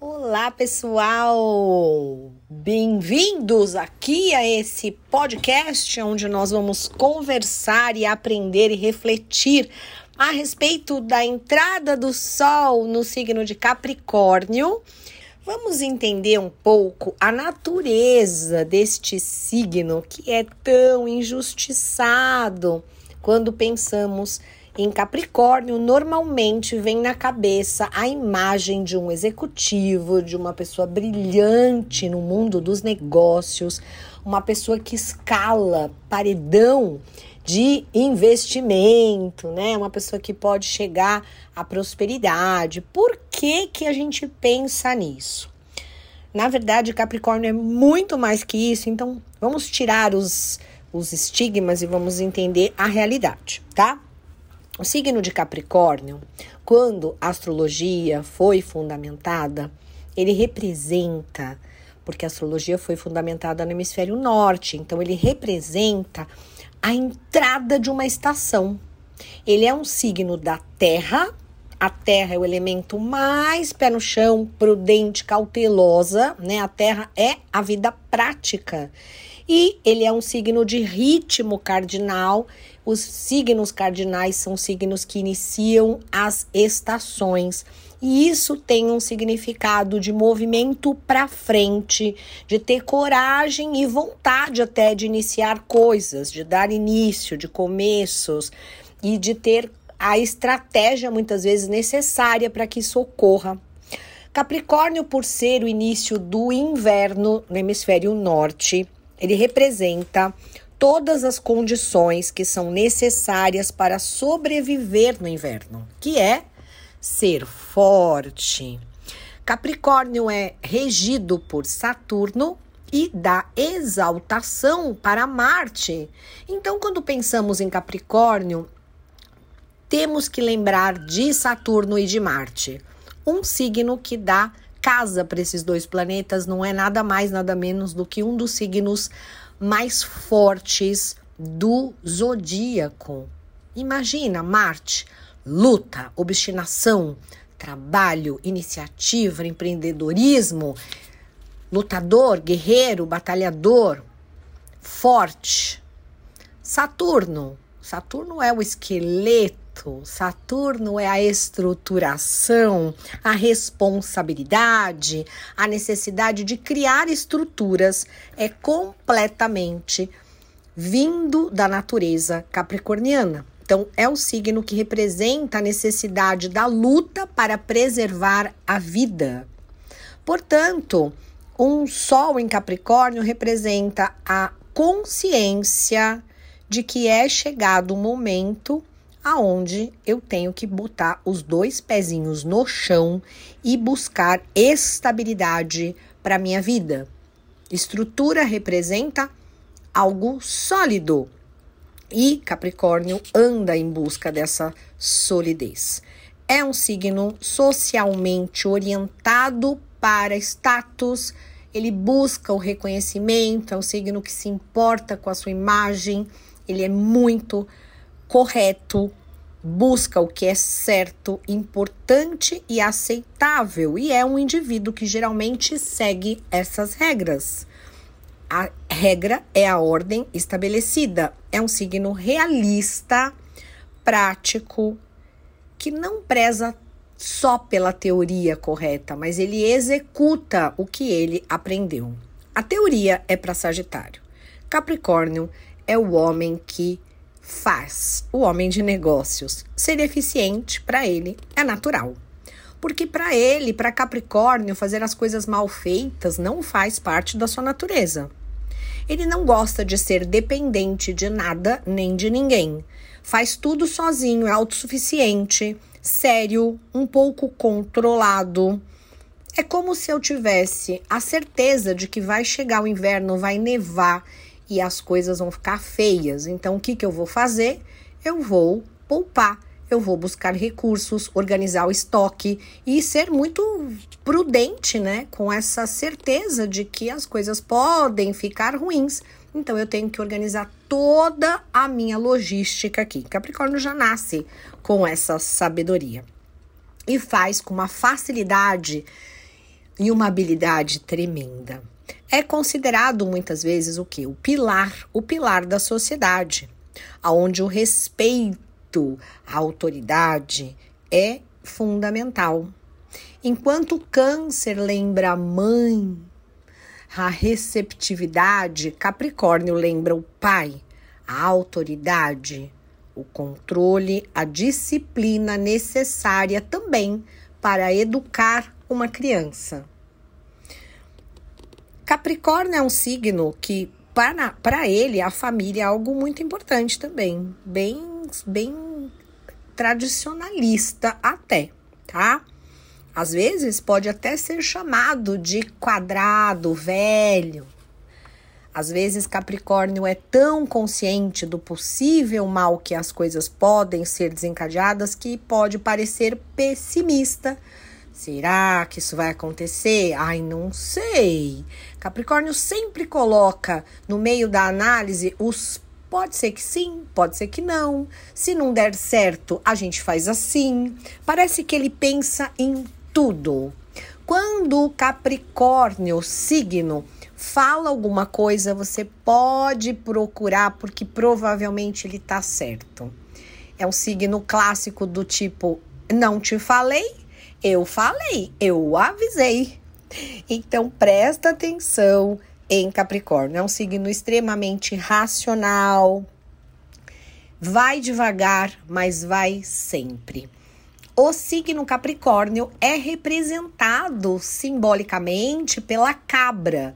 Olá, pessoal! Bem-vindos aqui a esse podcast onde nós vamos conversar e aprender e refletir a respeito da entrada do Sol no signo de Capricórnio. Vamos entender um pouco a natureza deste signo que é tão injustiçado quando pensamos em Capricórnio, normalmente vem na cabeça a imagem de um executivo, de uma pessoa brilhante no mundo dos negócios, uma pessoa que escala paredão de investimento, né? Uma pessoa que pode chegar à prosperidade. Por que que a gente pensa nisso? Na verdade, Capricórnio é muito mais que isso, então vamos tirar os, os estigmas e vamos entender a realidade, tá? O signo de Capricórnio, quando a astrologia foi fundamentada, ele representa, porque a astrologia foi fundamentada no hemisfério norte, então ele representa a entrada de uma estação. Ele é um signo da Terra. A Terra é o elemento mais pé no chão, prudente, cautelosa, né? A Terra é a vida prática. E ele é um signo de ritmo cardinal os signos cardinais são signos que iniciam as estações. E isso tem um significado de movimento para frente, de ter coragem e vontade até de iniciar coisas, de dar início, de começos e de ter a estratégia muitas vezes necessária para que isso ocorra. Capricórnio, por ser o início do inverno no hemisfério norte, ele representa todas as condições que são necessárias para sobreviver no inverno, que é ser forte. Capricórnio é regido por Saturno e dá exaltação para Marte. Então, quando pensamos em Capricórnio, temos que lembrar de Saturno e de Marte. Um signo que dá casa para esses dois planetas não é nada mais, nada menos do que um dos signos mais fortes do zodíaco. Imagina Marte, luta, obstinação, trabalho, iniciativa, empreendedorismo, lutador, guerreiro, batalhador, forte. Saturno, Saturno é o esqueleto Saturno é a estruturação, a responsabilidade, a necessidade de criar estruturas é completamente vindo da natureza capricorniana. Então, é o signo que representa a necessidade da luta para preservar a vida. Portanto, um Sol em Capricórnio representa a consciência de que é chegado o momento aonde eu tenho que botar os dois pezinhos no chão e buscar estabilidade para minha vida. Estrutura representa algo sólido e Capricórnio anda em busca dessa solidez. É um signo socialmente orientado para status, ele busca o reconhecimento, é um signo que se importa com a sua imagem, ele é muito correto, busca o que é certo, importante e aceitável, e é um indivíduo que geralmente segue essas regras. A regra é a ordem estabelecida, é um signo realista, prático, que não preza só pela teoria correta, mas ele executa o que ele aprendeu. A teoria é para Sagitário. Capricórnio é o homem que faz o homem de negócios ser eficiente para ele é natural. Porque para ele, para Capricórnio, fazer as coisas mal feitas não faz parte da sua natureza. Ele não gosta de ser dependente de nada nem de ninguém. Faz tudo sozinho, é autossuficiente, sério, um pouco controlado. É como se eu tivesse a certeza de que vai chegar o inverno, vai nevar e as coisas vão ficar feias. Então, o que, que eu vou fazer? Eu vou poupar, eu vou buscar recursos, organizar o estoque e ser muito prudente, né? Com essa certeza de que as coisas podem ficar ruins. Então, eu tenho que organizar toda a minha logística aqui. Capricórnio já nasce com essa sabedoria e faz com uma facilidade e uma habilidade tremenda. É considerado muitas vezes o que? O pilar, o pilar da sociedade, aonde o respeito à autoridade é fundamental. Enquanto o câncer lembra a mãe, a receptividade, Capricórnio lembra o pai, a autoridade, o controle, a disciplina necessária também para educar uma criança. Capricórnio é um signo que, para ele, a família é algo muito importante também, bem, bem tradicionalista até, tá? Às vezes pode até ser chamado de quadrado, velho. Às vezes Capricórnio é tão consciente do possível mal que as coisas podem ser desencadeadas que pode parecer pessimista. Será que isso vai acontecer? Ai, não sei. Capricórnio sempre coloca no meio da análise os Pode ser que sim, pode ser que não. Se não der certo, a gente faz assim. Parece que ele pensa em tudo. Quando o Capricórnio, signo, fala alguma coisa, você pode procurar, porque provavelmente ele tá certo. É um signo clássico do tipo: não te falei, eu falei, eu avisei. Então presta atenção em Capricórnio. É um signo extremamente racional. Vai devagar, mas vai sempre. O signo Capricórnio é representado simbolicamente pela cabra.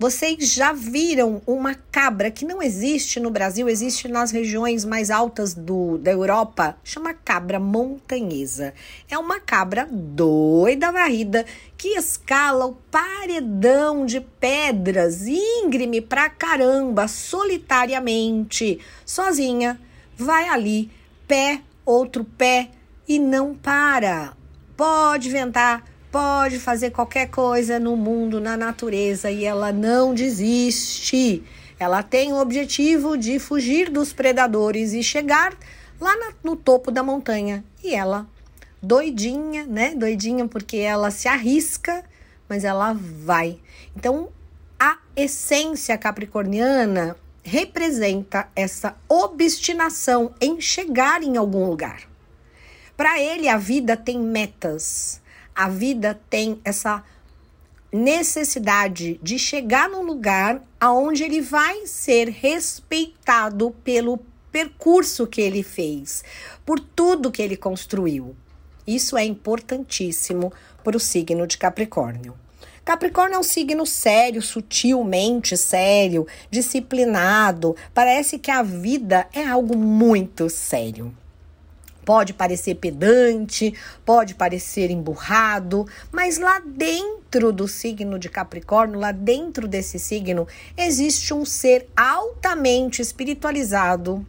Vocês já viram uma cabra que não existe no Brasil, existe nas regiões mais altas do, da Europa? Chama cabra montanhesa. É uma cabra doida varrida que escala o paredão de pedras íngreme pra caramba, solitariamente, sozinha. Vai ali, pé, outro pé e não para. Pode ventar, pode fazer qualquer coisa no mundo, na natureza e ela não desiste. Ela tem o objetivo de fugir dos predadores e chegar lá no topo da montanha. E ela, doidinha, né? Doidinha porque ela se arrisca, mas ela vai. Então, a essência capricorniana representa essa obstinação em chegar em algum lugar. Para ele, a vida tem metas, a vida tem essa necessidade de chegar num lugar aonde ele vai ser respeitado pelo percurso que ele fez, por tudo que ele construiu. Isso é importantíssimo para o signo de Capricórnio. Capricórnio é um signo sério, sutilmente sério, disciplinado. Parece que a vida é algo muito sério. Pode parecer pedante, pode parecer emburrado, mas lá dentro do signo de Capricórnio, lá dentro desse signo, existe um ser altamente espiritualizado,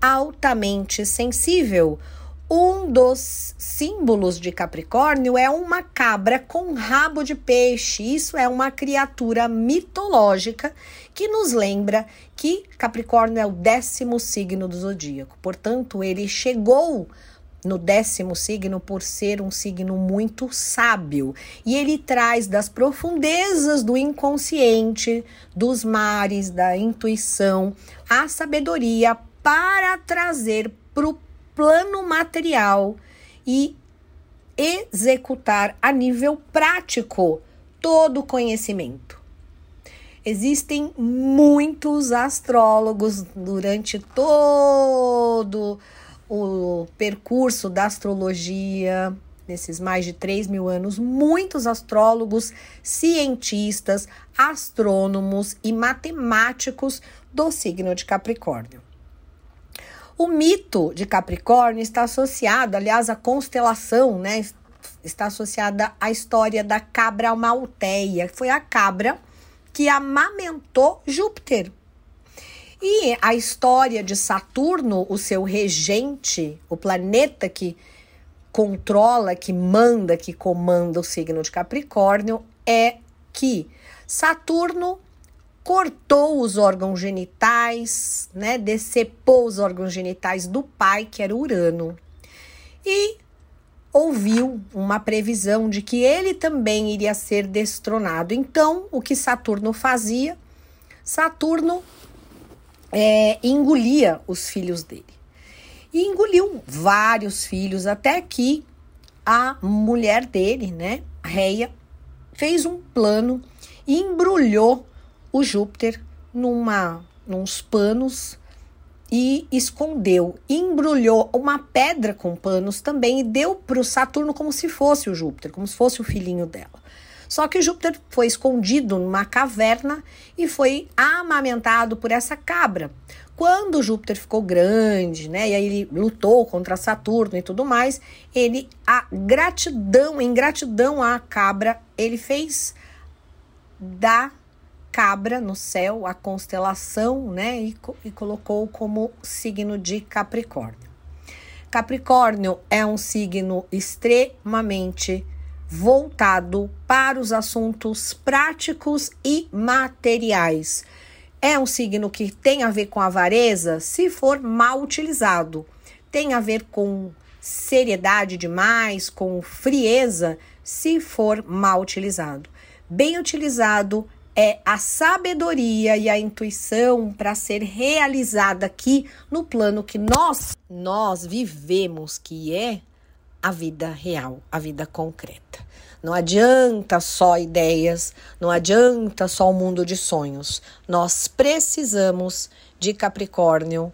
altamente sensível. Um dos símbolos de Capricórnio é uma cabra com rabo de peixe. Isso é uma criatura mitológica que nos lembra que Capricórnio é o décimo signo do zodíaco. Portanto, ele chegou no décimo signo por ser um signo muito sábio e ele traz das profundezas do inconsciente, dos mares, da intuição, a sabedoria para trazer para o plano material e executar a nível prático todo o conhecimento. Existem muitos astrólogos durante todo o percurso da astrologia, nesses mais de 3 mil anos, muitos astrólogos, cientistas, astrônomos e matemáticos do signo de Capricórnio. O mito de Capricórnio está associado, aliás, à constelação, né? Está associada à história da cabra malteia. Foi a cabra que amamentou Júpiter. E a história de Saturno, o seu regente, o planeta que controla, que manda, que comanda o signo de Capricórnio, é que Saturno cortou os órgãos genitais, né? Decepou os órgãos genitais do pai, que era Urano. E ouviu uma previsão de que ele também iria ser destronado. Então, o que Saturno fazia? Saturno é, engolia os filhos dele. E engoliu vários filhos, até que a mulher dele, né, Reia, fez um plano e embrulhou o Júpiter numa, nos panos e escondeu, embrulhou uma pedra com panos também e deu para o Saturno como se fosse o Júpiter, como se fosse o filhinho dela. Só que Júpiter foi escondido numa caverna e foi amamentado por essa cabra. Quando Júpiter ficou grande, né, e aí ele lutou contra Saturno e tudo mais, ele a gratidão, em gratidão à cabra, ele fez da cabra no céu, a constelação, né? E, e colocou como signo de Capricórnio. Capricórnio é um signo extremamente voltado para os assuntos práticos e materiais. É um signo que tem a ver com avareza se for mal utilizado. Tem a ver com seriedade demais, com frieza, se for mal utilizado. Bem utilizado, é a sabedoria e a intuição para ser realizada aqui no plano que nós nós vivemos, que é a vida real, a vida concreta. Não adianta só ideias, não adianta só o um mundo de sonhos. Nós precisamos de Capricórnio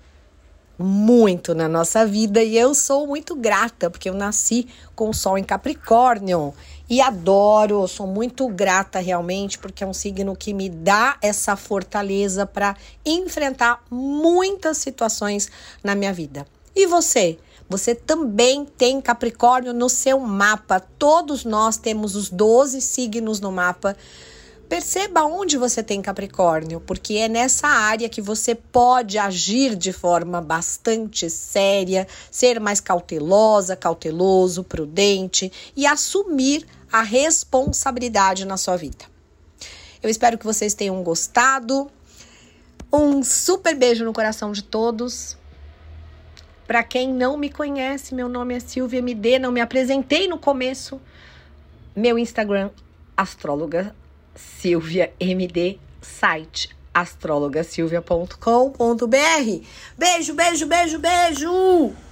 muito na nossa vida e eu sou muito grata porque eu nasci com o sol em Capricórnio e adoro, sou muito grata realmente porque é um signo que me dá essa fortaleza para enfrentar muitas situações na minha vida. E você? Você também tem Capricórnio no seu mapa. Todos nós temos os 12 signos no mapa. Perceba onde você tem Capricórnio, porque é nessa área que você pode agir de forma bastante séria, ser mais cautelosa, cauteloso, prudente e assumir a responsabilidade na sua vida. Eu espero que vocês tenham gostado. Um super beijo no coração de todos. Para quem não me conhece, meu nome é Silvia MD, não me apresentei no começo. Meu Instagram, astróloga Silvia MD, site astrologasilvia.com.br. Beijo, beijo, beijo, beijo!